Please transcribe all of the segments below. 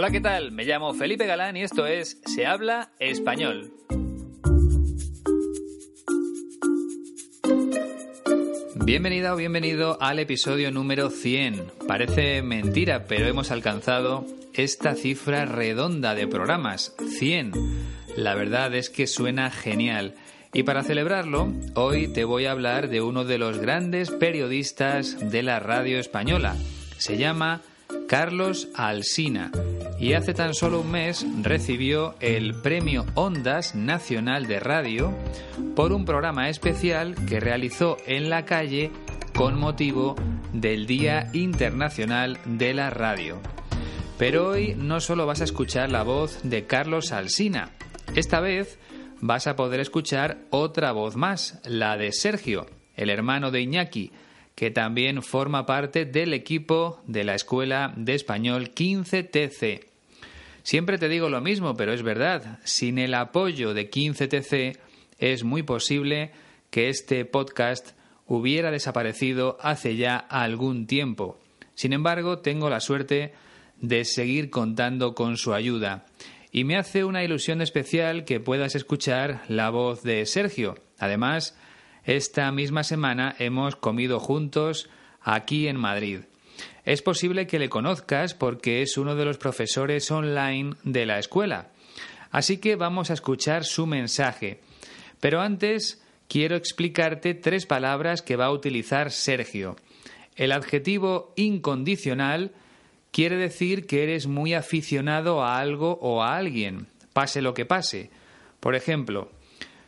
Hola, ¿qué tal? Me llamo Felipe Galán y esto es Se habla español. Bienvenida o bienvenido al episodio número 100. Parece mentira, pero hemos alcanzado esta cifra redonda de programas, 100. La verdad es que suena genial. Y para celebrarlo, hoy te voy a hablar de uno de los grandes periodistas de la radio española. Se llama Carlos Alsina y hace tan solo un mes recibió el Premio Ondas Nacional de Radio por un programa especial que realizó en la calle con motivo del Día Internacional de la Radio. Pero hoy no solo vas a escuchar la voz de Carlos Alsina, esta vez vas a poder escuchar otra voz más, la de Sergio, el hermano de Iñaki, que también forma parte del equipo de la Escuela de Español 15TC. Siempre te digo lo mismo, pero es verdad, sin el apoyo de 15TC es muy posible que este podcast hubiera desaparecido hace ya algún tiempo. Sin embargo, tengo la suerte de seguir contando con su ayuda. Y me hace una ilusión especial que puedas escuchar la voz de Sergio. Además, esta misma semana hemos comido juntos aquí en Madrid. Es posible que le conozcas porque es uno de los profesores online de la escuela. Así que vamos a escuchar su mensaje. Pero antes quiero explicarte tres palabras que va a utilizar Sergio. El adjetivo incondicional quiere decir que eres muy aficionado a algo o a alguien, pase lo que pase. Por ejemplo,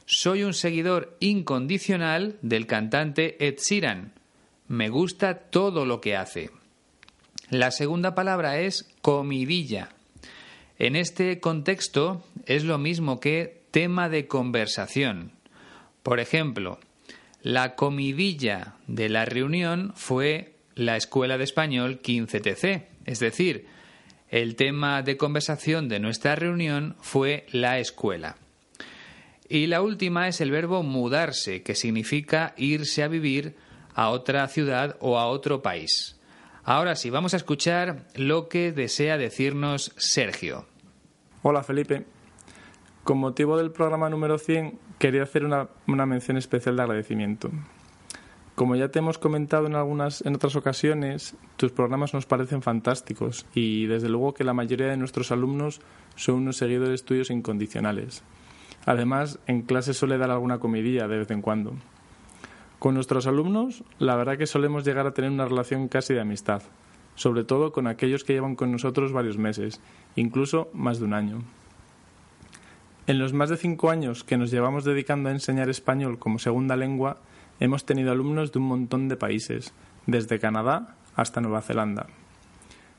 soy un seguidor incondicional del cantante Ed Sheeran. Me gusta todo lo que hace. La segunda palabra es comidilla. En este contexto es lo mismo que tema de conversación. Por ejemplo, la comidilla de la reunión fue la Escuela de Español 15TC, es decir, el tema de conversación de nuestra reunión fue la escuela. Y la última es el verbo mudarse, que significa irse a vivir a otra ciudad o a otro país. Ahora sí, vamos a escuchar lo que desea decirnos Sergio. Hola Felipe. Con motivo del programa número 100, quería hacer una, mención especial de agradecimiento. Como ya te hemos comentado en algunas en otras ocasiones, tus programas nos parecen fantásticos y desde luego que la mayoría de nuestros alumnos son unos seguidores tuyos incondicionales. Además, en clase suele dar alguna comidilla de vez en cuando. Con nuestros alumnos, la verdad que solemos llegar a tener una relación casi de amistad, sobre todo con aquellos que llevan con nosotros varios meses, incluso más de un año. En los más de cinco años que nos llevamos dedicando a enseñar español como segunda lengua, hemos tenido alumnos de un montón de países, desde Canadá hasta Nueva Zelanda.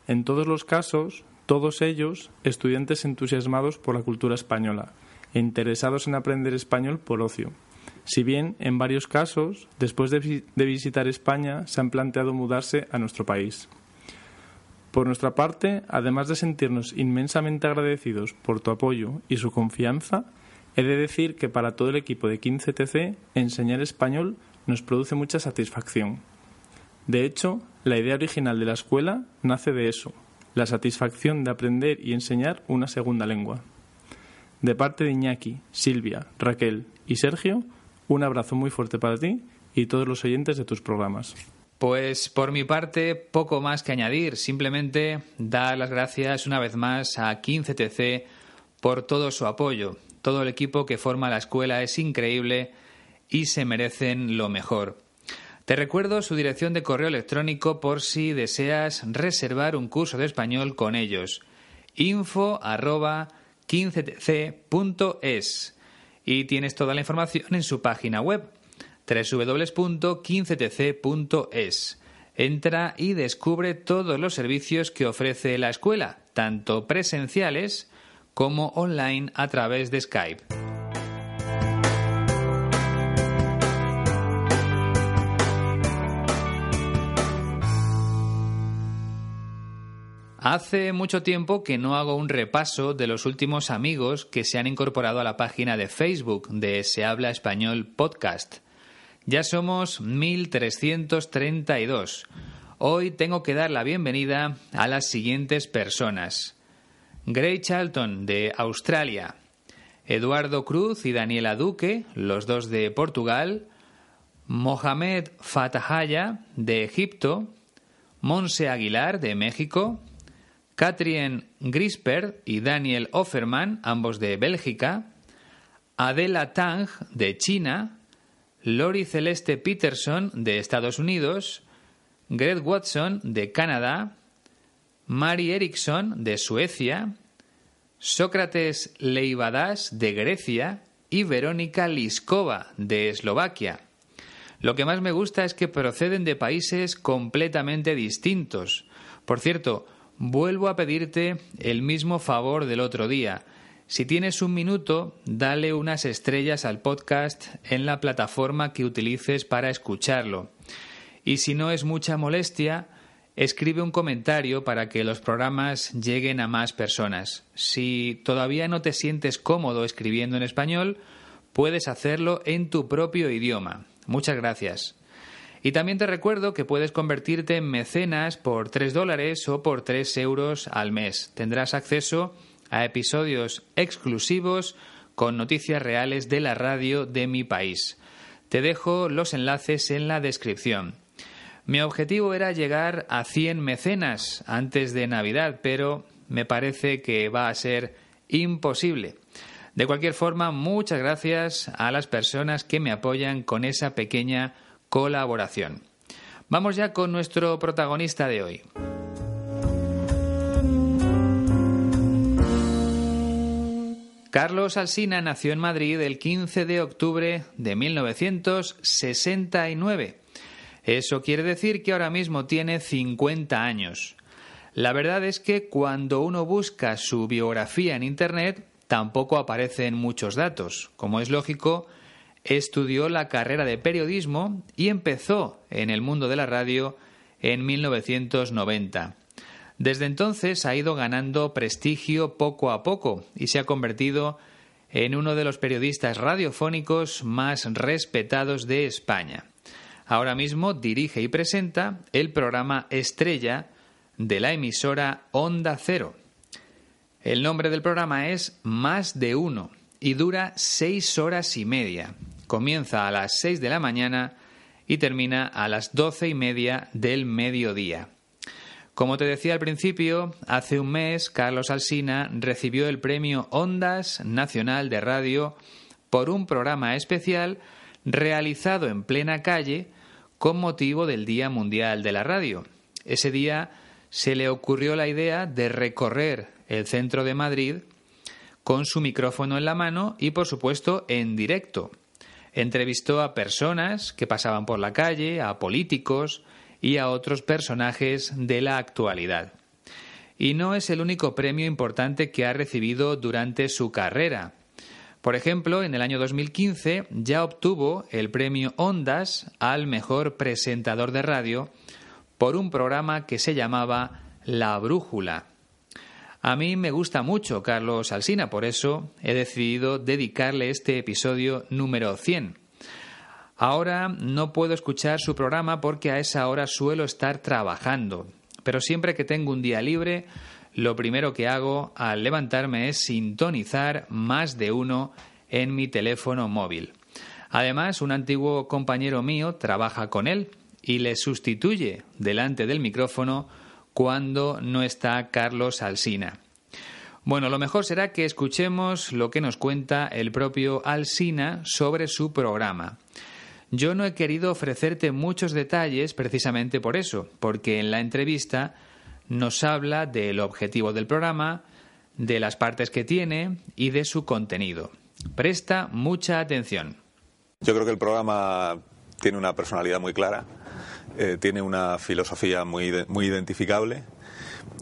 En todos los casos, todos ellos estudiantes entusiasmados por la cultura española, e interesados en aprender español por ocio. Si bien, en varios casos, después de, visitar España, se han planteado mudarse a nuestro país. Por nuestra parte, además de sentirnos inmensamente agradecidos por tu apoyo y su confianza, he de decir que para todo el equipo de 15TC, enseñar español nos produce mucha satisfacción. De hecho, la idea original de la escuela nace de eso, la satisfacción de aprender y enseñar una segunda lengua. De parte de Iñaki, Silvia, Raquel y Sergio, un abrazo muy fuerte para ti y todos los oyentes de tus programas. Pues por mi parte, poco más que añadir. Simplemente dar las gracias una vez más a 15TC por todo su apoyo. Todo el equipo que forma la escuela es increíble y se merecen lo mejor. Te recuerdo su dirección de correo electrónico por si deseas reservar un curso de español con ellos. info 15tc.es y tienes toda la información en su página web www.15tc.es. Entra y descubre todos los servicios que ofrece la escuela, tanto presenciales como online a través de Skype. Hace mucho tiempo que no hago un repaso de los últimos amigos que se han incorporado a la página de Facebook de Se Habla Español Podcast. Ya somos 1332. Hoy tengo que dar la bienvenida a las siguientes personas. Gray Charlton de Australia, Eduardo Cruz y Daniela Duque, los dos de Portugal, Mohamed Fatahaya de Egipto, Monse Aguilar de México, Katrien Grisper y Daniel Offerman, ambos de Bélgica, Adela Tang de China, Lori Celeste Peterson de Estados Unidos, Greg Watson de Canadá, Mari Eriksson de Suecia, Sócrates Leivadas de Grecia y Verónica Liskova de Eslovaquia. Lo que más me gusta es que proceden de países completamente distintos. Por cierto, Vuelvo a pedirte el mismo favor del otro día. Si tienes un minuto, dale unas estrellas al podcast en la plataforma que utilices para escucharlo. Y si no es mucha molestia, escribe un comentario para que los programas lleguen a más personas. Si todavía no te sientes cómodo escribiendo en español, puedes hacerlo en tu propio idioma. Muchas gracias. Y también te recuerdo que puedes convertirte en mecenas por 3 dólares o por 3 euros al mes. Tendrás acceso a episodios exclusivos con noticias reales de la radio de mi país. Te dejo los enlaces en la descripción. Mi objetivo era llegar a 100 mecenas antes de Navidad, pero me parece que va a ser imposible. De cualquier forma, muchas gracias a las personas que me apoyan con esa pequeña colaboración. Vamos ya con nuestro protagonista de hoy. Carlos Alsina nació en Madrid el 15 de octubre de 1969. Eso quiere decir que ahora mismo tiene 50 años. La verdad es que cuando uno busca su biografía en Internet tampoco aparecen muchos datos. Como es lógico, estudió la carrera de periodismo y empezó en el mundo de la radio en 1990. Desde entonces ha ido ganando prestigio poco a poco y se ha convertido en uno de los periodistas radiofónicos más respetados de España. Ahora mismo dirige y presenta el programa Estrella de la emisora Onda Cero. El nombre del programa es Más de Uno y dura seis horas y media comienza a las 6 de la mañana y termina a las doce y media del mediodía. Como te decía al principio, hace un mes Carlos Alsina recibió el premio Ondas Nacional de Radio por un programa especial realizado en plena calle con motivo del Día Mundial de la Radio. Ese día se le ocurrió la idea de recorrer el centro de Madrid con su micrófono en la mano y por supuesto en directo, Entrevistó a personas que pasaban por la calle, a políticos y a otros personajes de la actualidad. Y no es el único premio importante que ha recibido durante su carrera. Por ejemplo, en el año 2015 ya obtuvo el premio Ondas al mejor presentador de radio por un programa que se llamaba La Brújula. A mí me gusta mucho Carlos Alsina, por eso he decidido dedicarle este episodio número 100. Ahora no puedo escuchar su programa porque a esa hora suelo estar trabajando, pero siempre que tengo un día libre, lo primero que hago al levantarme es sintonizar más de uno en mi teléfono móvil. Además, un antiguo compañero mío trabaja con él y le sustituye delante del micrófono cuando no está Carlos Alsina. Bueno, lo mejor será que escuchemos lo que nos cuenta el propio Alsina sobre su programa. Yo no he querido ofrecerte muchos detalles precisamente por eso, porque en la entrevista nos habla del objetivo del programa, de las partes que tiene y de su contenido. Presta mucha atención. Yo creo que el programa tiene una personalidad muy clara eh, tiene una filosofía muy, muy identificable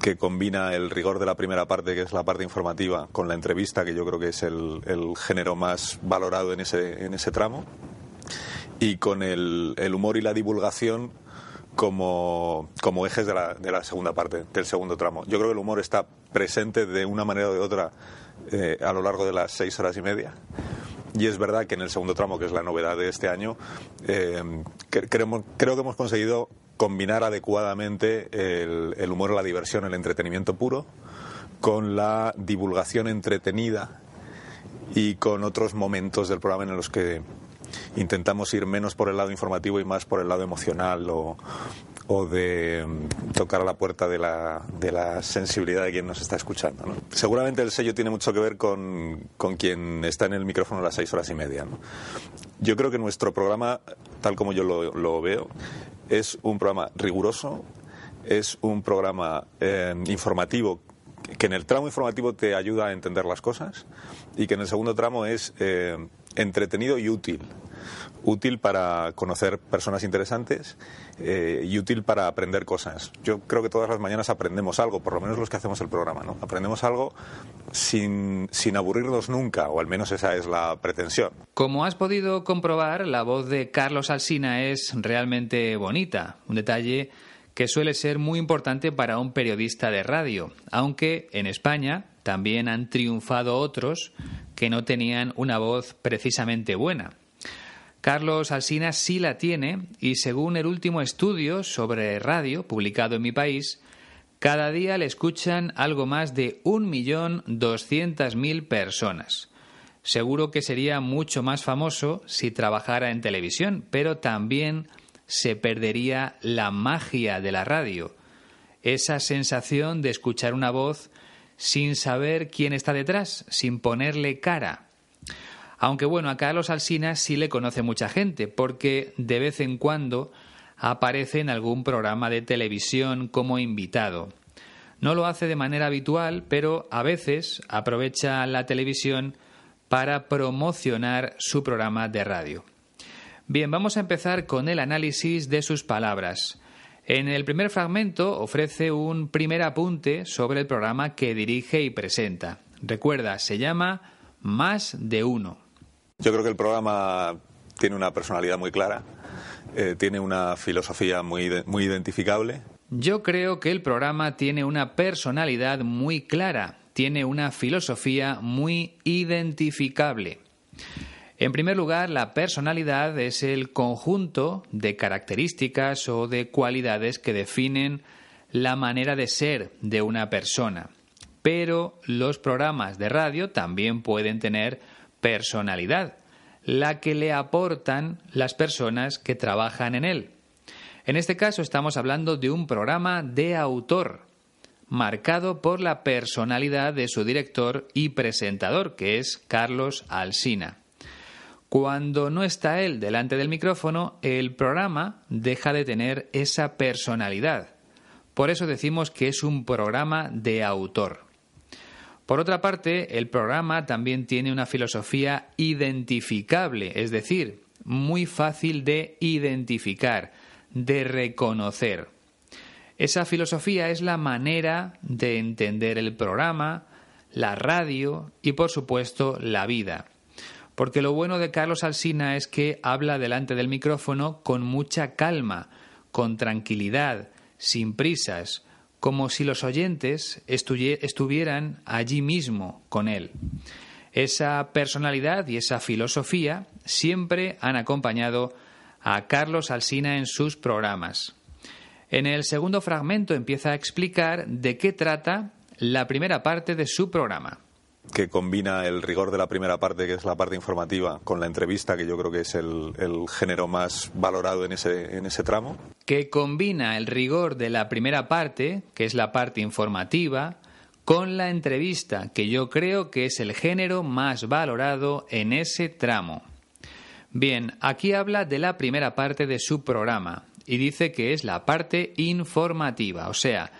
que combina el rigor de la primera parte, que es la parte informativa, con la entrevista, que yo creo que es el, género más valorado en ese, en ese tramo, y con el, humor y la divulgación como, como ejes de la, de la, segunda parte, del segundo tramo. Yo creo que el humor está presente de una manera o de otra eh, a lo largo de las seis horas y media. Y es verdad que en el segundo tramo, que es la novedad de este año, eh, creo, que hemos conseguido combinar adecuadamente el, el humor, la diversión, el entretenimiento puro, con la divulgación entretenida y con otros momentos del programa en los que intentamos ir menos por el lado informativo y más por el lado emocional o, de mm, tocar a la puerta de la, de la sensibilidad de quien nos está escuchando. Seguramente el sello tiene mucho que ver con, con quien está en el micrófono a las seis horas y media. Yo creo que nuestro programa, tal como yo lo, lo veo, es un programa riguroso, es un programa eh, informativo que en el tramo informativo te ayuda a entender las cosas y que en el segundo tramo es eh, entretenido y útil. Útil para conocer personas interesantes eh, y útil para aprender cosas. Yo creo que todas las mañanas aprendemos algo, por lo menos los que hacemos el programa, ¿no? Aprendemos algo sin, sin aburrirnos nunca, o al menos esa es la pretensión. Como has podido comprobar, la voz de Carlos Alsina es realmente bonita. Un detalle que suele ser muy importante para un periodista de radio, aunque en España también han triunfado otros que no tenían una voz precisamente buena. Carlos Alsina sí la tiene y según el último estudio sobre radio publicado en mi país, cada día le escuchan algo más de 1.200.000 personas. Seguro que sería mucho más famoso si trabajara en televisión, pero también se perdería la magia de la radio, esa sensación de escuchar una voz sin saber quién está detrás, sin ponerle cara. Aunque bueno, a Carlos Alsina sí le conoce mucha gente, porque de vez en cuando aparece en algún programa de televisión como invitado. No lo hace de manera habitual, pero a veces aprovecha la televisión para promocionar su programa de radio. Bien, vamos a empezar con el análisis de sus palabras. En el primer fragmento ofrece un primer apunte sobre el programa que dirige y presenta. Recuerda, se llama Más de Uno. Yo creo que el programa tiene una personalidad muy clara, eh, tiene una filosofía muy, muy identificable. Yo creo que el programa tiene una personalidad muy clara, tiene una filosofía muy identificable. En primer lugar, la personalidad es el conjunto de características o de cualidades que definen la manera de ser de una persona. Pero los programas de radio también pueden tener personalidad, la que le aportan las personas que trabajan en él. En este caso estamos hablando de un programa de autor, marcado por la personalidad de su director y presentador, que es Carlos Alsina. Cuando no está él delante del micrófono, el programa deja de tener esa personalidad. Por eso decimos que es un programa de autor. Por otra parte, el programa también tiene una filosofía identificable, es decir, muy fácil de identificar, de reconocer. Esa filosofía es la manera de entender el programa, la radio y, por supuesto, la vida. Porque lo bueno de Carlos Alsina es que habla delante del micrófono con mucha calma, con tranquilidad, sin prisas, como si los oyentes estuvieran allí mismo con él. Esa personalidad y esa filosofía siempre han acompañado a Carlos Alsina en sus programas. En el segundo fragmento empieza a explicar de qué trata la primera parte de su programa que combina el rigor de la primera parte, que es la parte informativa, con la entrevista, que yo creo que es el, género más valorado en ese, en ese tramo. Que combina el rigor de la primera parte, que es la parte informativa, con la entrevista, que yo creo que es el género más valorado en ese tramo. Bien, aquí habla de la primera parte de su programa y dice que es la parte informativa, o sea,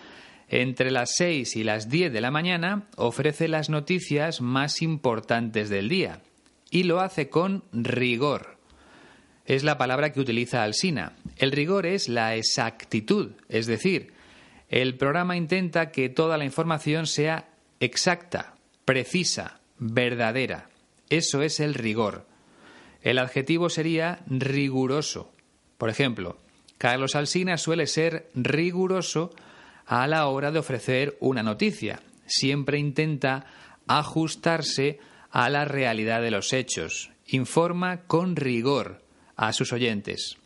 entre las 6 y las 10 de la mañana ofrece las noticias más importantes del día y lo hace con rigor. es la palabra que utiliza Alsina. El rigor es la exactitud, es decir, el programa intenta que toda la información sea exacta, precisa, verdadera. Eso es el rigor. El adjetivo sería riguroso. Por ejemplo, Carlos Alsina suele ser riguroso a la hora de ofrecer una noticia. Siempre intenta ajustarse a la realidad de los hechos. Informa con rigor a sus oyentes.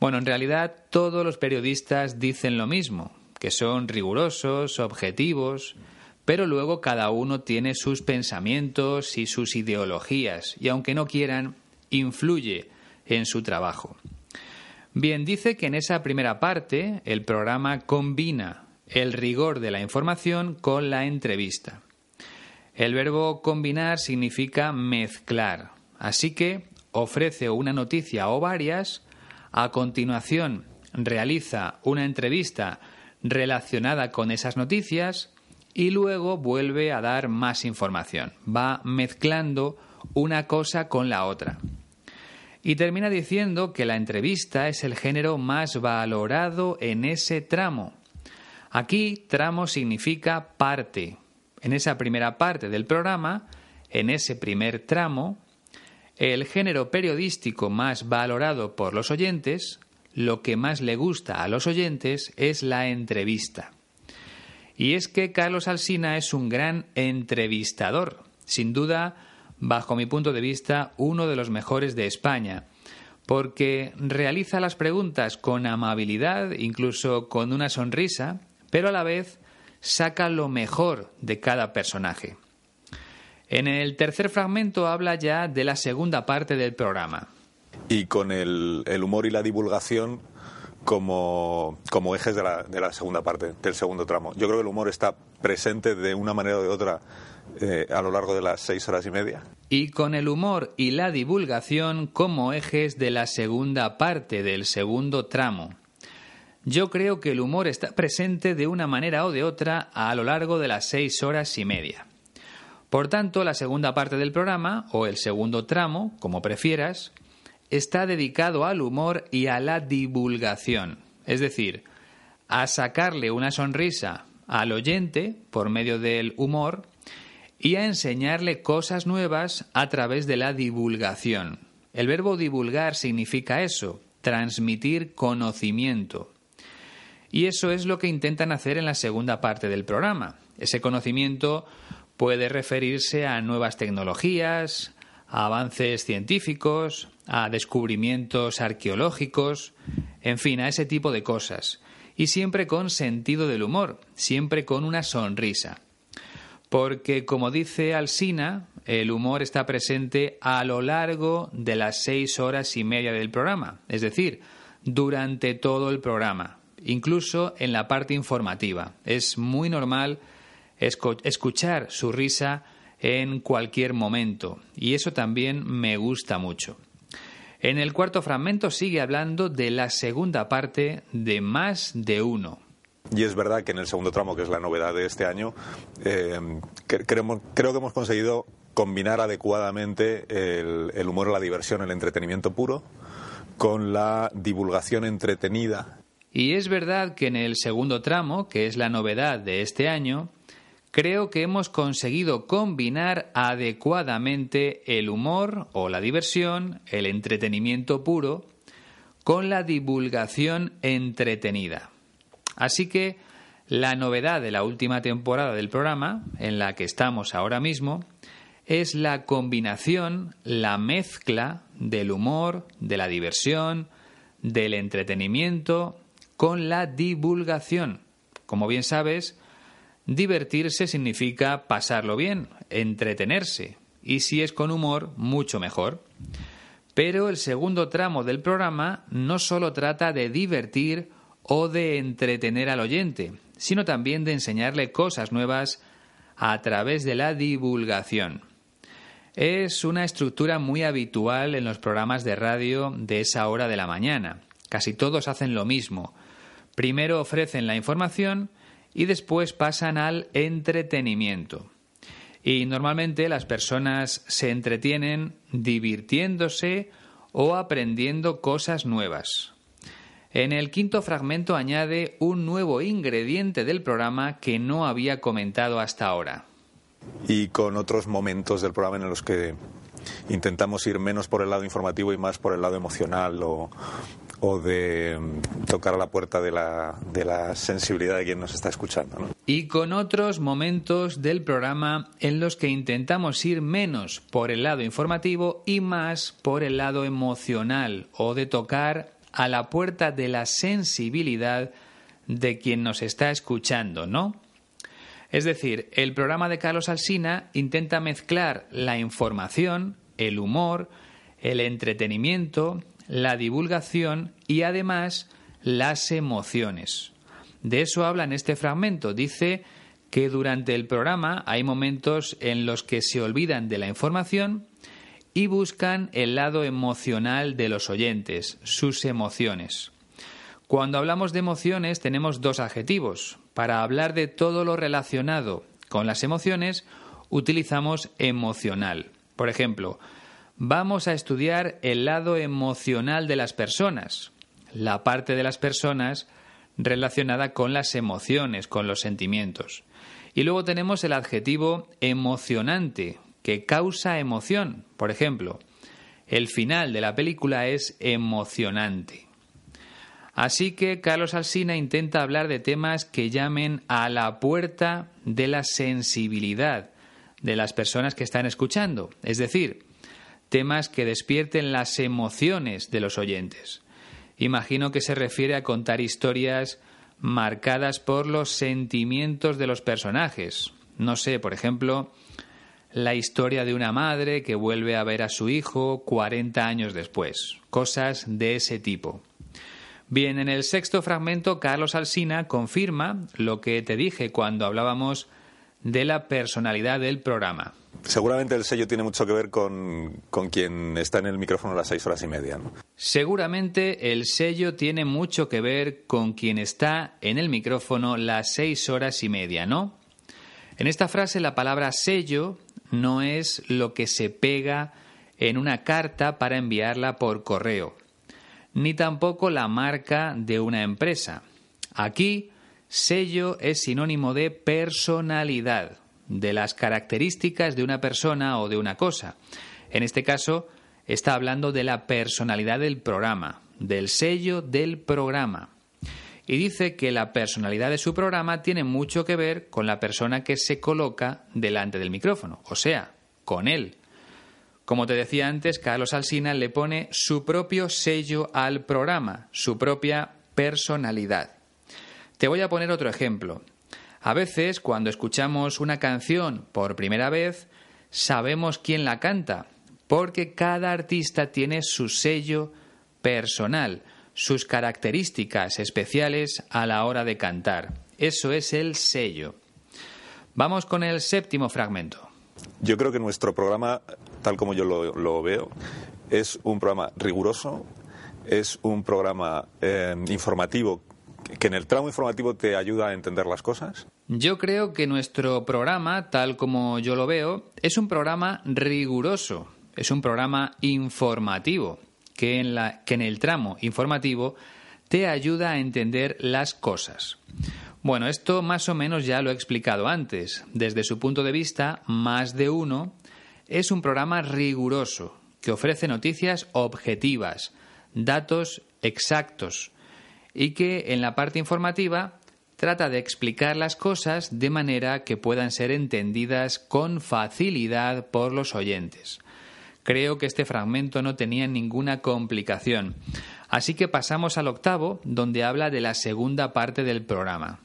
Bueno, en realidad todos los periodistas dicen lo mismo, que son rigurosos, objetivos, pero luego cada uno tiene sus pensamientos y sus ideologías, y aunque no quieran, influye en su trabajo. Bien, dice que en esa primera parte el programa combina el rigor de la información con la entrevista. El verbo combinar significa mezclar, así que ofrece una noticia o varias, a continuación realiza una entrevista relacionada con esas noticias y luego vuelve a dar más información. Va mezclando una cosa con la otra. Y termina diciendo que la entrevista es el género más valorado en ese tramo. Aquí tramo significa parte. En esa primera parte del programa, en ese primer tramo, el género periodístico más valorado por los oyentes, lo que más le gusta a los oyentes es la entrevista. Y es que Carlos Alsina es un gran entrevistador, sin duda bajo mi punto de vista, uno de los mejores de España, porque realiza las preguntas con amabilidad, incluso con una sonrisa, pero a la vez saca lo mejor de cada personaje. En el tercer fragmento habla ya de la segunda parte del programa. Y con el, humor y la divulgación como, como ejes de la, de la segunda parte, del segundo tramo. Yo creo que el humor está presente de una manera o de otra eh, a lo largo de las seis horas y media. Y con el humor y la divulgación como ejes de la segunda parte del segundo tramo. Yo creo que el humor está presente de una manera o de otra a lo largo de las seis horas y media. Por tanto, la segunda parte del programa, o el segundo tramo, como prefieras, está dedicado al humor y a la divulgación, es decir, a sacarle una sonrisa al oyente por medio del humor y a enseñarle cosas nuevas a través de la divulgación. El verbo divulgar significa eso, transmitir conocimiento. Y eso es lo que intentan hacer en la segunda parte del programa. Ese conocimiento puede referirse a nuevas tecnologías, a avances científicos, a descubrimientos arqueológicos, en fin, a ese tipo de cosas. Y siempre con sentido del humor, siempre con una sonrisa porque, como dice Alsina, el humor está presente a lo largo de las seis horas y media del programa, es decir, durante todo el programa, incluso en la parte informativa. Es muy normal escuchar su risa en cualquier momento, y eso también me gusta mucho. En el cuarto fragmento sigue hablando de la segunda parte de más de uno, y es verdad que en el segundo tramo, que es la novedad de este año, eh, creo, que hemos conseguido combinar adecuadamente el, humor la diversión, el entretenimiento puro, con la divulgación entretenida. Y es verdad que en el segundo tramo, que es la novedad de este año, creo que hemos conseguido combinar adecuadamente el humor o la diversión, el entretenimiento puro, con la divulgación entretenida. Así que la novedad de la última temporada del programa, en la que estamos ahora mismo, es la combinación, la mezcla del humor, de la diversión, del entretenimiento con la divulgación. Como bien sabes, divertirse significa pasarlo bien, entretenerse, y si es con humor, mucho mejor. Pero el segundo tramo del programa no solo trata de divertir o de entretener al oyente, sino también de enseñarle cosas nuevas a través de la divulgación. Es una estructura muy habitual en los programas de radio de esa hora de la mañana. Casi todos hacen lo mismo. Primero ofrecen la información y después pasan al entretenimiento. Y normalmente las personas se entretienen divirtiéndose o aprendiendo cosas nuevas. En el quinto fragmento añade un nuevo ingrediente del programa que no había comentado hasta ahora. Y con otros momentos del programa en los que intentamos ir menos por el lado informativo y más por el lado emocional o, de mm, tocar a la puerta de la, de la sensibilidad de quien nos está escuchando. Y con otros momentos del programa en los que intentamos ir menos por el lado informativo y más por el lado emocional o de tocar a la puerta de la sensibilidad de quien nos está escuchando, ¿no? Es decir, el programa de Carlos Alsina intenta mezclar la información, el humor, el entretenimiento, la divulgación y además las emociones. De eso habla en este fragmento. Dice que durante el programa hay momentos en los que se olvidan de la información y buscan el lado emocional de los oyentes, sus emociones. Cuando hablamos de emociones tenemos dos adjetivos. Para hablar de todo lo relacionado con las emociones utilizamos emocional. Por ejemplo, vamos a estudiar el lado emocional de las personas, la parte de las personas relacionada con las emociones, con los sentimientos. Y luego tenemos el adjetivo emocionante, que causa emoción. Por ejemplo, el final de la película es emocionante. Así que Carlos Alsina intenta hablar de temas que llamen a la puerta de la sensibilidad de las personas que están escuchando, es decir, temas que despierten las emociones de los oyentes. Imagino que se refiere a contar historias marcadas por los sentimientos de los personajes. No sé, por ejemplo, la historia de una madre que vuelve a ver a su hijo 40 años después, cosas de ese tipo. Bien, en el sexto fragmento, Carlos Alsina confirma lo que te dije cuando hablábamos de la personalidad del programa. Seguramente el sello tiene mucho que ver con, quien está en el micrófono a las seis horas y media. Seguramente el sello tiene mucho que ver con quien está en el micrófono las seis horas y media, ¿no? En esta frase la palabra sello no es lo que se pega en una carta para enviarla por correo, ni tampoco la marca de una empresa. Aquí, sello es sinónimo de personalidad, de las características de una persona o de una cosa. En este caso, está hablando de la personalidad del programa, del sello del programa. Y dice que la personalidad de su programa tiene mucho que ver con la persona que se coloca delante del micrófono, o sea, con él. Como te decía antes, Carlos Alsina le pone su propio sello al programa, su propia personalidad. Te voy a poner otro ejemplo. A veces, cuando escuchamos una canción por primera vez, sabemos quién la canta, porque cada artista tiene su sello personal, sus características especiales a la hora de cantar. Eso es el sello. Vamos con el séptimo fragmento. Yo creo que nuestro programa, tal como yo lo, veo, es un programa riguroso, es un programa eh, informativo que en el tramo informativo te ayuda a entender las cosas. Yo creo que nuestro programa, tal como yo lo veo, es un programa riguroso, es un programa informativo que en, la, que en el tramo informativo te ayuda a entender las cosas. Bueno, esto más o menos ya lo he explicado antes. Desde su punto de vista, más de uno es un programa riguroso que ofrece noticias objetivas, datos exactos y que en la parte informativa trata de explicar las cosas de manera que puedan ser entendidas con facilidad por los oyentes. Creo que este fragmento no tenía ninguna complicación. Así que pasamos al octavo, donde habla de la segunda parte del programa.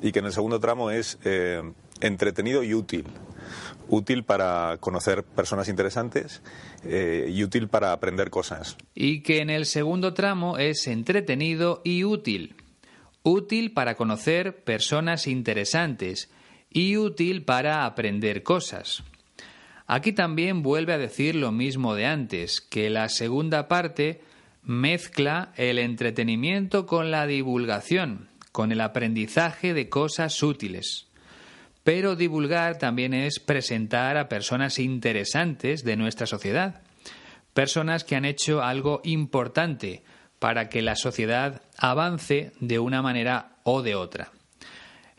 Y que en el segundo tramo es eh, entretenido y útil. Útil para conocer personas interesantes eh, y útil para aprender cosas. Y que en el segundo tramo es entretenido y útil. Útil para conocer personas interesantes y útil para aprender cosas. Aquí también vuelve a decir lo mismo de antes, que la segunda parte mezcla el entretenimiento con la divulgación, con el aprendizaje de cosas útiles. Pero divulgar también es presentar a personas interesantes de nuestra sociedad. personas que han hecho algo importante para que la sociedad avance de una manera o de otra.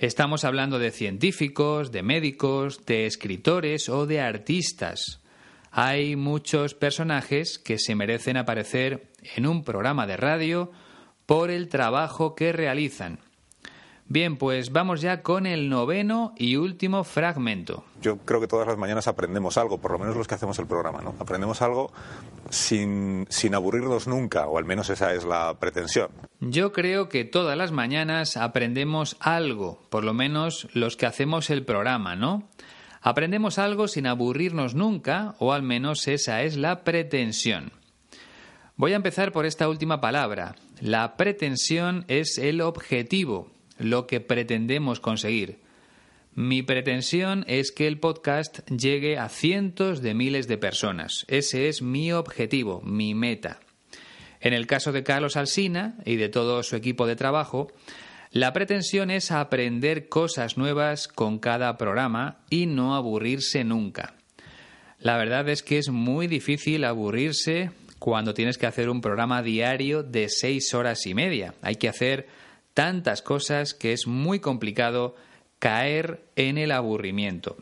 Estamos hablando de científicos, de médicos, de escritores o de artistas. Hay muchos personajes que se merecen aparecer en un programa de radio por el trabajo que realizan. Bien, pues vamos ya con el noveno y último fragmento. Yo creo que todas las mañanas aprendemos algo, por lo menos los que hacemos el programa, ¿no? Aprendemos algo sin, sin aburrirnos nunca, o al menos esa es la pretensión. Yo creo que todas las mañanas aprendemos algo, por lo menos los que hacemos el programa, ¿no? Aprendemos algo sin aburrirnos nunca, o al menos esa es la pretensión. Voy a empezar por esta última palabra. La pretensión es el objetivo, lo que pretendemos conseguir. Mi pretensión es que el podcast llegue a cientos de miles de personas. Ese es mi objetivo, mi meta. En el caso de Carlos Alsina y de todo su equipo de trabajo, la pretensión es aprender cosas nuevas con cada programa y no aburrirse nunca. La verdad es que es muy difícil aburrirse cuando tienes que hacer un programa diario de seis horas y media. Hay que hacer tantas cosas que es muy complicado caer en el aburrimiento.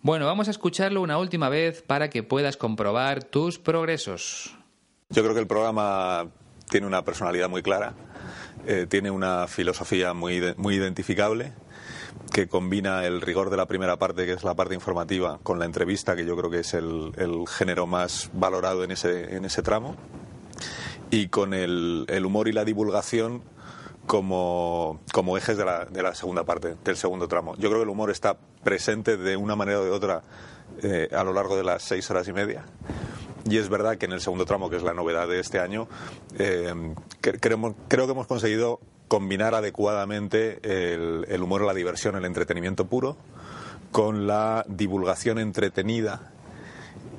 Bueno, vamos a escucharlo una última vez para que puedas comprobar tus progresos. Yo creo que el programa tiene una personalidad muy clara, eh, tiene una filosofía muy, muy identificable que combina el rigor de la primera parte, que es la parte informativa, con la entrevista, que yo creo que es el, género más valorado en ese, en ese tramo, y con el, el humor y la divulgación como, como ejes de la, de la, segunda parte, del segundo tramo. Yo creo que el humor está presente de una manera o de otra eh, a lo largo de las seis horas y media. Y es verdad que en el segundo tramo, que es la novedad de este año, eh, creo, creo, que hemos conseguido combinar adecuadamente el, el humor, la diversión, el entretenimiento puro, con la divulgación entretenida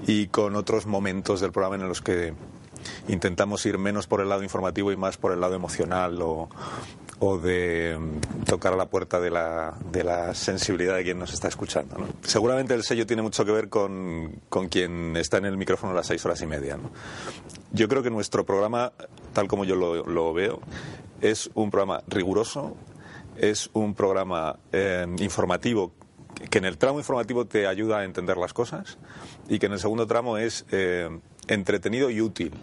y con otros momentos del programa en los que intentamos ir menos por el lado informativo y más por el lado emocional o, de mm, tocar a la puerta de la, de la sensibilidad de quien nos está escuchando. Seguramente el sello tiene mucho que ver con, con, quien está en el micrófono a las seis horas y media. Yo creo que nuestro programa, tal como yo lo, veo, es un programa riguroso, es un programa eh, informativo que en el tramo informativo te ayuda a entender las cosas y que en el segundo tramo es eh, entretenido y útil.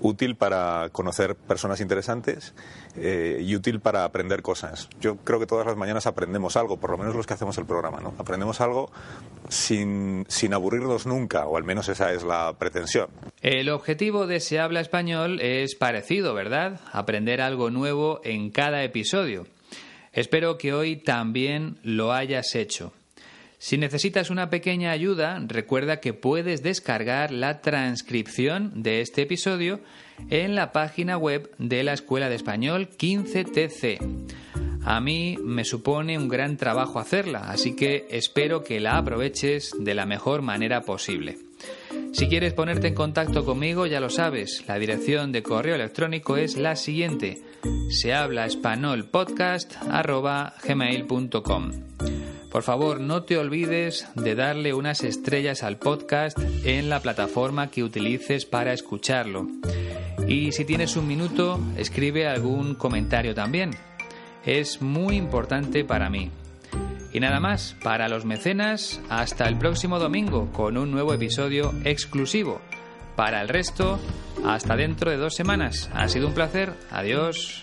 Útil para conocer personas interesantes eh, y útil para aprender cosas. Yo creo que todas las mañanas aprendemos algo, por lo menos los que hacemos el programa, ¿no? Aprendemos algo sin, sin aburrirnos nunca, o al menos esa es la pretensión. El objetivo de Se habla español es parecido, ¿verdad? Aprender algo nuevo en cada episodio. Espero que hoy también lo hayas hecho. Si necesitas una pequeña ayuda, recuerda que puedes descargar la transcripción de este episodio en la página web de la Escuela de Español 15TC. A mí me supone un gran trabajo hacerla, así que espero que la aproveches de la mejor manera posible. Si quieres ponerte en contacto conmigo, ya lo sabes, la dirección de correo electrónico es la siguiente: se habla por favor, no te olvides de darle unas estrellas al podcast en la plataforma que utilices para escucharlo. Y si tienes un minuto, escribe algún comentario también. Es muy importante para mí. Y nada más, para los mecenas, hasta el próximo domingo con un nuevo episodio exclusivo. Para el resto, hasta dentro de dos semanas. Ha sido un placer. Adiós.